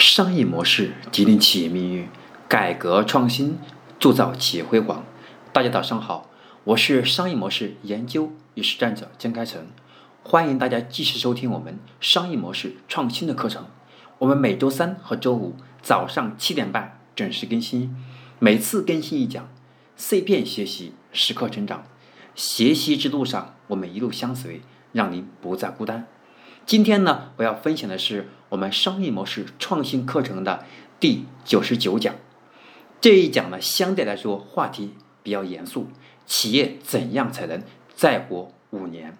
商业模式决定企业命运，改革创新铸造企业辉煌。大家早上好，我是商业模式研究与实战者江开成，欢迎大家继续收听我们商业模式创新的课程。我们每周三和周五早上七点半准时更新，每次更新一讲，碎片学习，时刻成长。学习之路上，我们一路相随，让您不再孤单。今天呢，我要分享的是我们商业模式创新课程的第九十九讲。这一讲呢，相对来说话题比较严肃，企业怎样才能再活五年？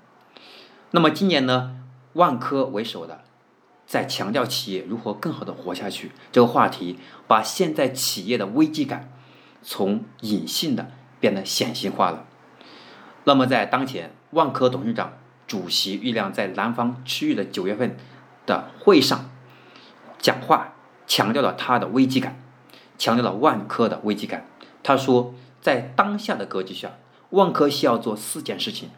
那么今年呢，万科为首的在强调企业如何更好的活下去这个话题，把现在企业的危机感从隐性的变得显性化了。那么在当前，万科董事长。主席郁亮在南方区域的九月份的会上讲话，强调了他的危机感，强调了万科的危机感。他说，在当下的格局下，万科需要做四件事情：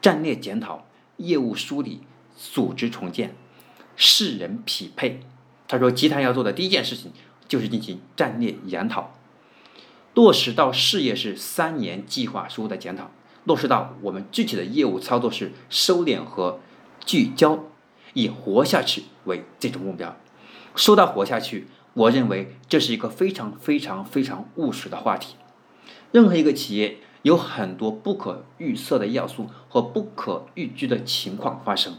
战略检讨、业务梳理、组织重建、世人匹配。他说，集团要做的第一件事情就是进行战略研讨，落实到事业是三年计划书的检讨。落实到我们具体的业务操作是收敛和聚焦，以活下去为最终目标。说到活下去，我认为这是一个非常非常非常务实的话题。任何一个企业有很多不可预测的要素和不可预知的情况发生。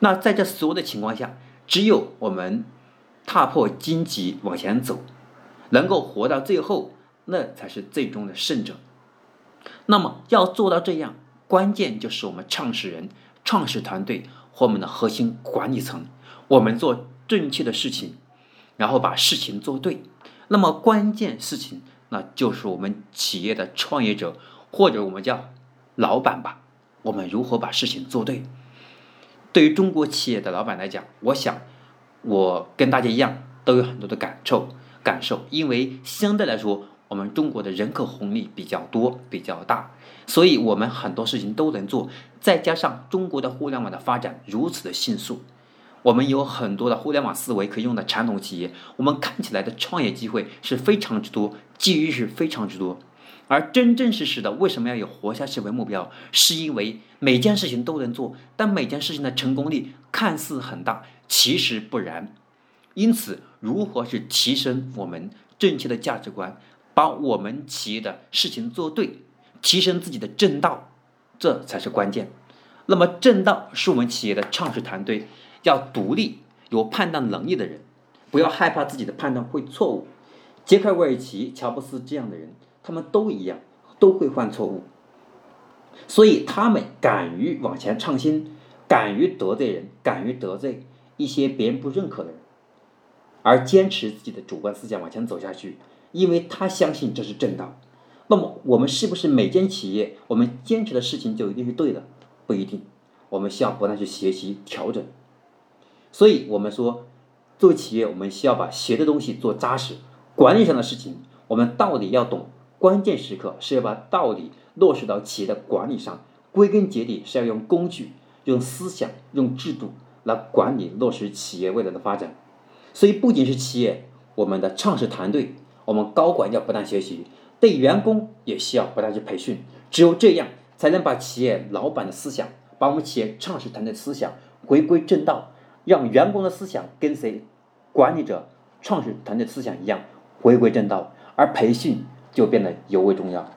那在这所有的情况下，只有我们踏破荆棘往前走，能够活到最后，那才是最终的胜者。那么要做到这样，关键就是我们创始人、创始团队我们的核心管理层，我们做正确的事情，然后把事情做对。那么关键事情，那就是我们企业的创业者或者我们叫老板吧，我们如何把事情做对？对于中国企业的老板来讲，我想我跟大家一样都有很多的感受，感受，因为相对来说。我们中国的人口红利比较多、比较大，所以我们很多事情都能做。再加上中国的互联网的发展如此的迅速，我们有很多的互联网思维可以用的传统企业，我们看起来的创业机会是非常之多，机遇是非常之多。而真真实实的，为什么要有活下去为目标？是因为每件事情都能做，但每件事情的成功率看似很大，其实不然。因此，如何去提升我们正确的价值观？把我们企业的事情做对，提升自己的正道，这才是关键。那么，正道是我们企业的创始团队要独立、有判断能力的人，不要害怕自己的判断会错误。杰克·韦尔奇、乔布斯这样的人，他们都一样，都会犯错误，所以他们敢于往前创新，敢于得罪人，敢于得罪一些别人不认可的人，而坚持自己的主观思想往前走下去。因为他相信这是正道，那么我们是不是每间企业我们坚持的事情就一定是对的？不一定，我们需要不断去学习调整。所以，我们说，作为企业，我们需要把学的东西做扎实。管理上的事情，我们道理要懂，关键时刻是要把道理落实到企业的管理上。归根结底是要用工具、用思想、用制度来管理落实企业未来的发展。所以，不仅是企业，我们的创始团队。我们高管要不断学习，对员工也需要不断去培训，只有这样才能把企业老板的思想，把我们企业创始团队的思想回归正道，让员工的思想跟随管理者创始团队思想一样回归正道，而培训就变得尤为重要。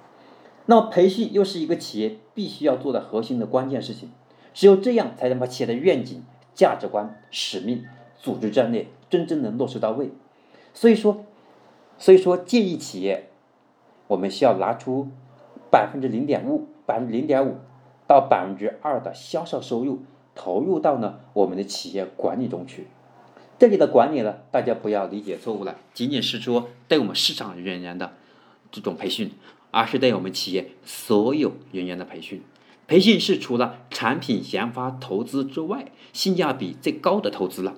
那么，培训又是一个企业必须要做的核心的关键事情，只有这样才能把企业的愿景、价值观、使命、组织战略真正能落实到位。所以说。所以说，建议企业，我们需要拿出百分之零点五、百分之零点五到百分之二的销售收入投入到呢我们的企业管理中去。这里的管理呢，大家不要理解错误了，仅仅是说对我们市场人员的这种培训，而是对我们企业所有人员的培训。培训是除了产品研发投资之外，性价比最高的投资了。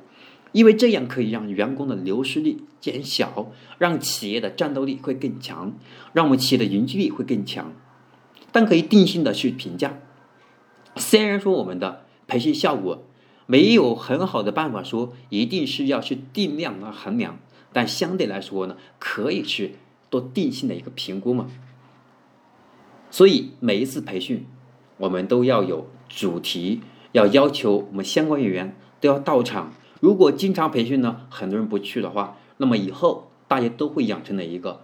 因为这样可以让员工的流失率减小，让企业的战斗力会更强，让我们企业的凝聚力会更强。但可以定性的去评价，虽然说我们的培训效果没有很好的办法说一定是要去定量来衡量，但相对来说呢，可以去做定性的一个评估嘛。所以每一次培训，我们都要有主题，要要求我们相关人员都要到场。如果经常培训呢，很多人不去的话，那么以后大家都会养成了一个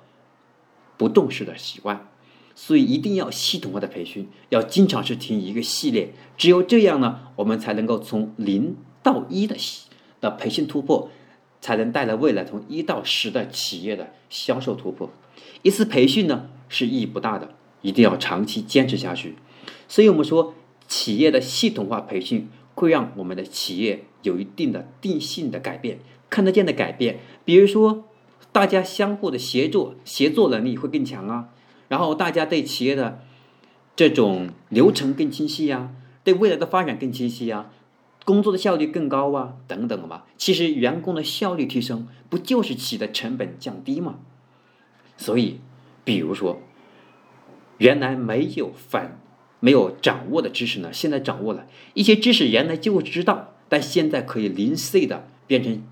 不重视的习惯。所以一定要系统化的培训，要经常是听一个系列，只有这样呢，我们才能够从零到一的的培训突破，才能带来未来从一到十的企业的销售突破。一次培训呢是意义不大的，一定要长期坚持下去。所以我们说，企业的系统化培训会让我们的企业有一定的定性的改变，看得见的改变。比如说，大家相互的协作，协作能力会更强啊。然后大家对企业的这种流程更清晰呀，对未来的发展更清晰呀，工作的效率更高啊，等等嘛。其实员工的效率提升，不就是企业的成本降低吗？所以，比如说，原来没有反没有掌握的知识呢，现在掌握了一些知识，原来就会知道，但现在可以零碎的变成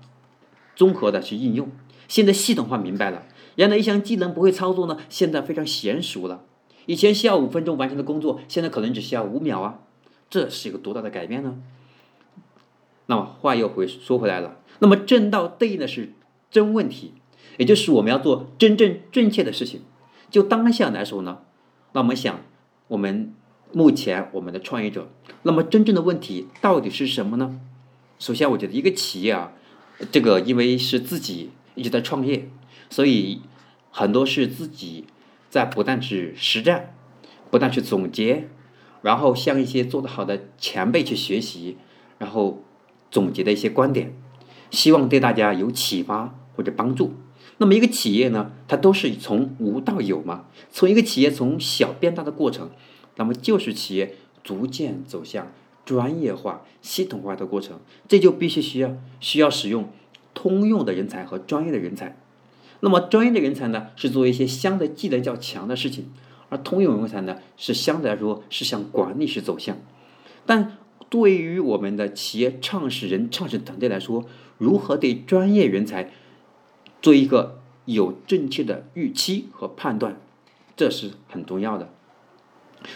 综合的去应用。现在系统化明白了。原来一项技能不会操作呢，现在非常娴熟了。以前需要五分钟完成的工作，现在可能只需要五秒啊，这是一个多大的改变呢？那么话又回说回来了，那么正道对应的是真问题，也就是我们要做真正正确的事情。就当下来说呢，那我们想，我们目前我们的创业者，那么真正的问题到底是什么呢？首先，我觉得一个企业啊，这个因为是自己一直在创业。所以很多是自己在不断去实战，不断去总结，然后向一些做得好的前辈去学习，然后总结的一些观点，希望对大家有启发或者帮助。那么一个企业呢，它都是从无到有嘛，从一个企业从小变大的过程，那么就是企业逐渐走向专业化、系统化的过程，这就必须需要需要使用通用的人才和专业的人才。那么专业的人才呢，是做一些相对技能较强的事情，而通用人才呢，是相对来说是向管理式走向。但对于我们的企业创始人、创始团队来说，如何对专业人才做一个有正确的预期和判断，这是很重要的。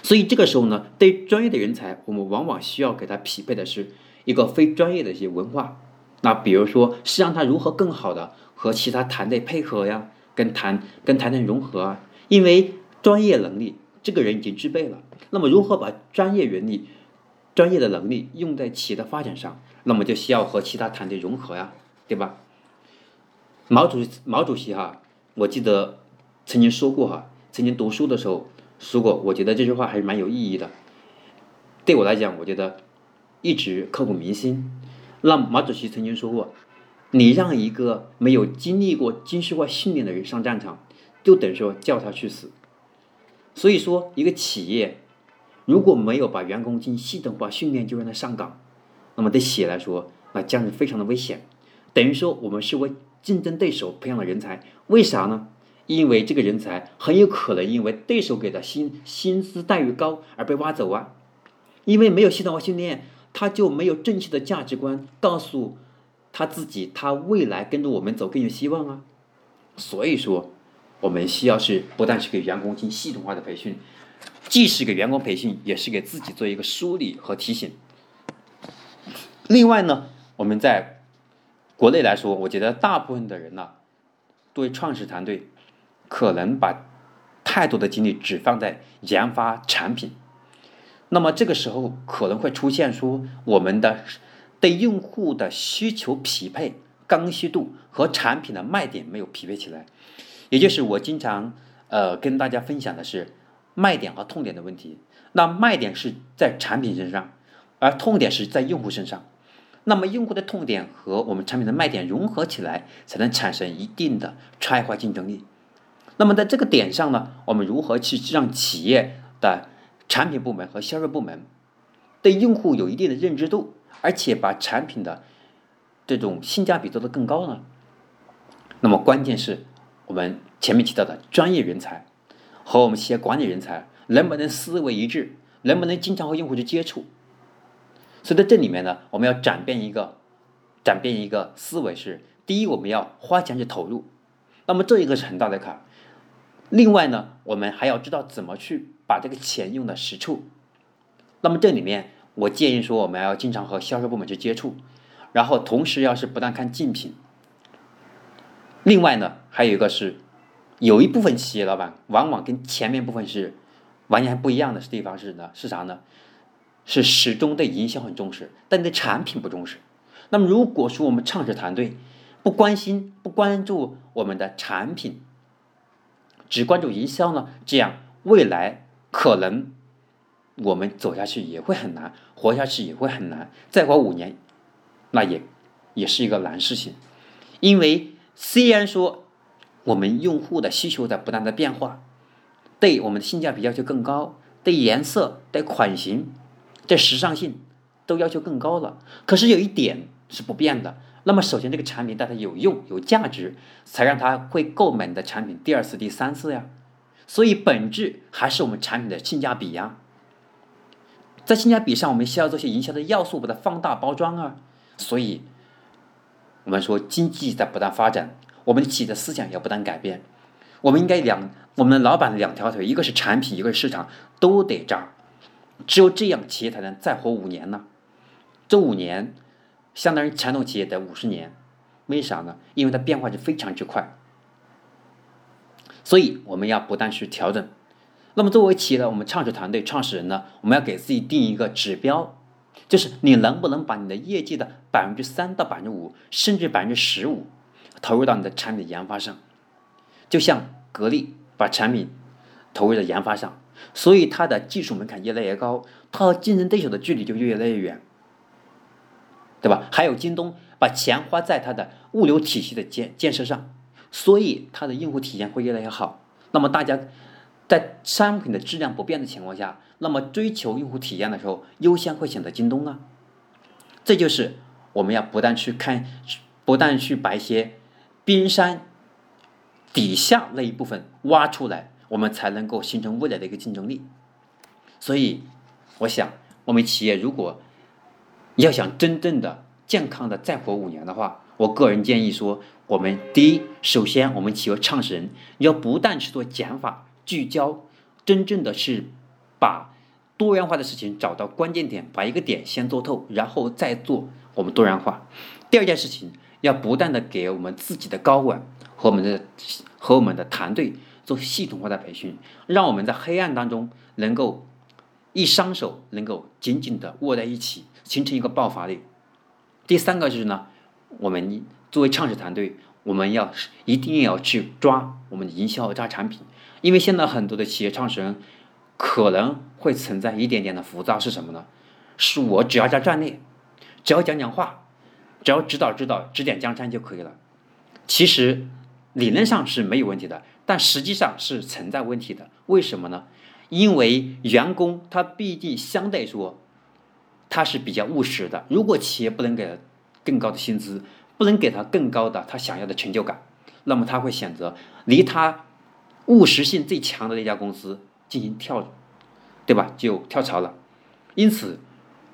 所以这个时候呢，对专业的人才，我们往往需要给他匹配的是一个非专业的一些文化。那比如说，是让他如何更好的。和其他团队配合呀，跟团跟团队融合啊，因为专业能力这个人已经具备了，那么如何把专业能力、专业的能力用在企业的发展上，那么就需要和其他团队融合呀，对吧？毛主席毛主席哈，我记得曾经说过哈，曾经读书的时候说过，我觉得这句话还是蛮有意义的，对我来讲，我觉得一直刻骨铭心。那毛主席曾经说过。你让一个没有经历过军事化训练的人上战场，就等于说叫他去死。所以说，一个企业如果没有把员工进行系统化训练就让他上岗，那么对企业来说，那将是非常的危险。等于说，我们是为竞争对手培养了人才，为啥呢？因为这个人才很有可能因为对手给的薪薪资待遇高而被挖走啊。因为没有系统化训练，他就没有正确的价值观告诉。他自己，他未来跟着我们走更有希望啊！所以说，我们需要是不但是给员工进行系统化的培训，既是给员工培训，也是给自己做一个梳理和提醒。另外呢，我们在国内来说，我觉得大部分的人呢，对创始团队可能把太多的精力只放在研发产品，那么这个时候可能会出现说我们的。对用户的需求匹配、刚需度和产品的卖点没有匹配起来，也就是我经常呃跟大家分享的是卖点和痛点的问题。那卖点是在产品身上，而痛点是在用户身上。那么用户的痛点和我们产品的卖点融合起来，才能产生一定的差异化竞争力。那么在这个点上呢，我们如何去让企业的产品部门和销售部门对用户有一定的认知度？而且把产品的这种性价比做得更高呢？那么关键是我们前面提到的专业人才和我们企业管理人才能不能思维一致，能不能经常和用户去接触？所以在这里面呢，我们要转变一个，转变一个思维是：第一，我们要花钱去投入，那么这一个是很大的坎。另外呢，我们还要知道怎么去把这个钱用到实处。那么这里面，我建议说，我们要经常和销售部门去接触，然后同时要是不断看竞品。另外呢，还有一个是，有一部分企业老板往往跟前面部分是完全不一样的地方是呢，是啥呢？是始终对营销很重视，但对产品不重视。那么如果说我们创始团队不关心、不关注我们的产品，只关注营销呢？这样未来可能我们走下去也会很难，活下去也会很难。再过五年，那也也是一个难事情。因为虽然说我们用户的需求在不断的变化，对我们的性价比要求更高，对颜色、对款型、对时尚性都要求更高了。可是有一点是不变的。那么，首先这个产品对他有用、有价值，才让他会购买你的产品第二次、第三次呀。所以，本质还是我们产品的性价比呀。在性价比上，我们需要做些营销的要素，把它放大包装啊。所以，我们说经济在不断发展，我们企业的思想要不断改变。我们应该两，我们老板两条腿，一个是产品，一个是市场，都得扎。只有这样，企业才能再活五年呢。这五年。相当于传统企业的五十年，为啥呢？因为它变化是非常之快，所以我们要不断去调整。那么作为企业的我们创始团队、创始人呢，我们要给自己定一个指标，就是你能不能把你的业绩的百分之三到百分之五，甚至百分之十五，投入到你的产品研发上。就像格力把产品投入到研发上，所以它的技术门槛越来越高，它和竞争对手的距离就越来越远。对吧？还有京东把钱花在它的物流体系的建建设上，所以它的用户体验会越来越好。那么大家在商品的质量不变的情况下，那么追求用户体验的时候，优先会选择京东啊。这就是我们要不断去看，不断去把一些冰山底下那一部分挖出来，我们才能够形成未来的一个竞争力。所以，我想我们企业如果。要想真正的健康的再活五年的话，我个人建议说，我们第一，首先我们企业创始人要不断去做减法、聚焦，真正的是把多元化的事情找到关键点，把一个点先做透，然后再做我们多元化。第二件事情，要不断的给我们自己的高管和我们的和我们的团队做系统化的培训，让我们在黑暗当中能够一双手能够紧紧的握在一起。形成一个爆发力。第三个就是呢，我们作为创始团队，我们要一定要去抓我们的营销抓产品，因为现在很多的企业创始人可能会存在一点点的浮躁，是什么呢？是我只要加战略，只要讲讲话，只要指导指导指点江山就可以了。其实理论上是没有问题的，但实际上是存在问题的。为什么呢？因为员工他毕竟相对说。他是比较务实的。如果企业不能给他更高的薪资，不能给他更高的他想要的成就感，那么他会选择离他务实性最强的那家公司进行跳，对吧？就跳槽了。因此，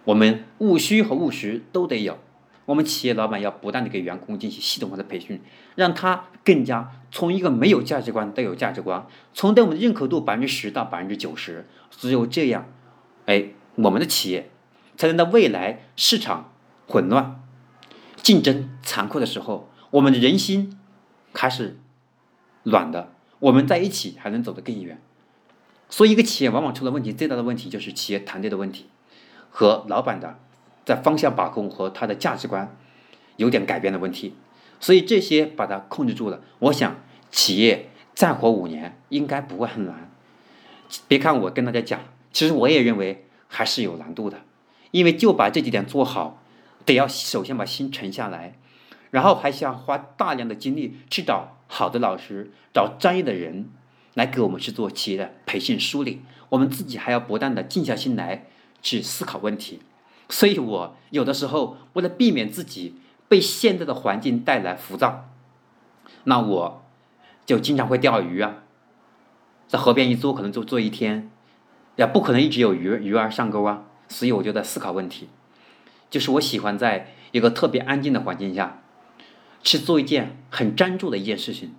我们务虚和务实都得有。我们企业老板要不断的给员工进行系统化的培训，让他更加从一个没有价值观到有价值观，从对我们的认可度百分之十到百分之九十。只有这样，哎，我们的企业。才能在未来市场混乱、竞争残酷的时候，我们的人心还是暖的，我们在一起还能走得更远。所以，一个企业往往出了问题，最大的问题就是企业团队的问题和老板的在方向把控和他的价值观有点改变的问题。所以，这些把它控制住了，我想企业再活五年应该不会很难。别看我跟大家讲，其实我也认为还是有难度的。因为就把这几点做好，得要首先把心沉下来，然后还需要花大量的精力去找好的老师，找专业的人来给我们去做企业的培训梳理。我们自己还要不断的静下心来去思考问题。所以我有的时候为了避免自己被现在的环境带来浮躁，那我就经常会钓鱼啊，在河边一坐可能就坐一天，也不可能一直有鱼鱼儿上钩啊。所以我就在思考问题，就是我喜欢在一个特别安静的环境下，去做一件很专注的一件事情，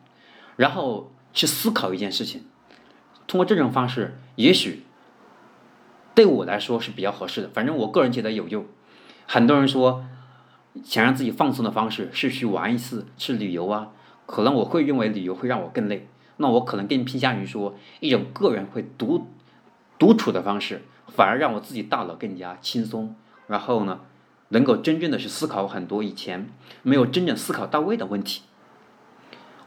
然后去思考一件事情。通过这种方式，也许对我来说是比较合适的。反正我个人觉得有用。很多人说，想让自己放松的方式是去玩一次，去旅游啊。可能我会认为旅游会让我更累。那我可能更偏向于说一种个人会独独处的方式，反而让我自己大脑更加轻松。然后呢，能够真正的去思考很多以前没有真正思考到位的问题。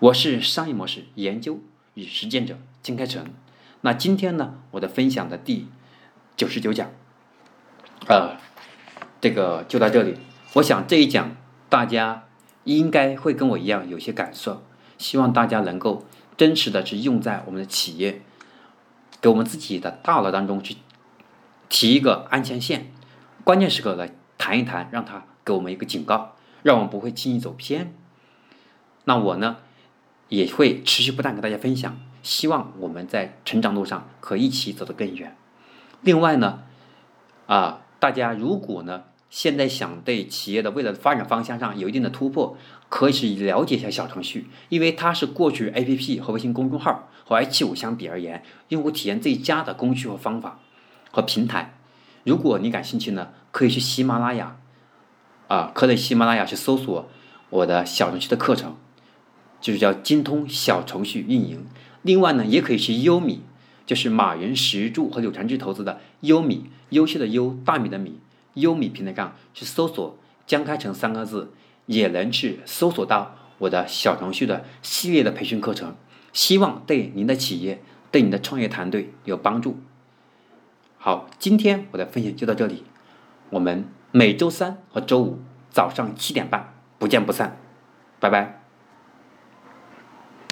我是商业模式研究与实践者金开成。那今天呢，我的分享的第九十九讲，呃，这个就到这里。我想这一讲大家应该会跟我一样有些感受，希望大家能够真实的去用在我们的企业，给我们自己的大脑当中去提一个安全线，关键时刻来谈一谈，让他给我们一个警告，让我们不会轻易走偏。那我呢，也会持续不断跟大家分享。希望我们在成长路上可以一起走得更远。另外呢，啊，大家如果呢现在想对企业的未来发展方向上有一定的突破，可以去了解一下小程序，因为它是过去 APP 和微信公众号和 H 五相比而言，用户体验最佳的工具和方法和平台。如果你感兴趣呢，可以去喜马拉雅，啊，可以喜马拉雅去搜索我的小程序的课程，就是叫精通小程序运营。另外呢，也可以去优米，就是马云、石柱和柳传志投资的优米，优秀的优，大米的米，优米平台上去搜索“江开成”三个字，也能去搜索到我的小程序的系列的培训课程，希望对您的企业、对你的创业团队有帮助。好，今天我的分享就到这里，我们每周三和周五早上七点半不见不散，拜拜。